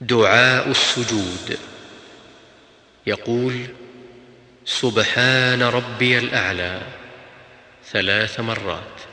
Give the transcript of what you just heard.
دعاء السجود. يقول سبحان ربي الأعلى ثلاث مرات.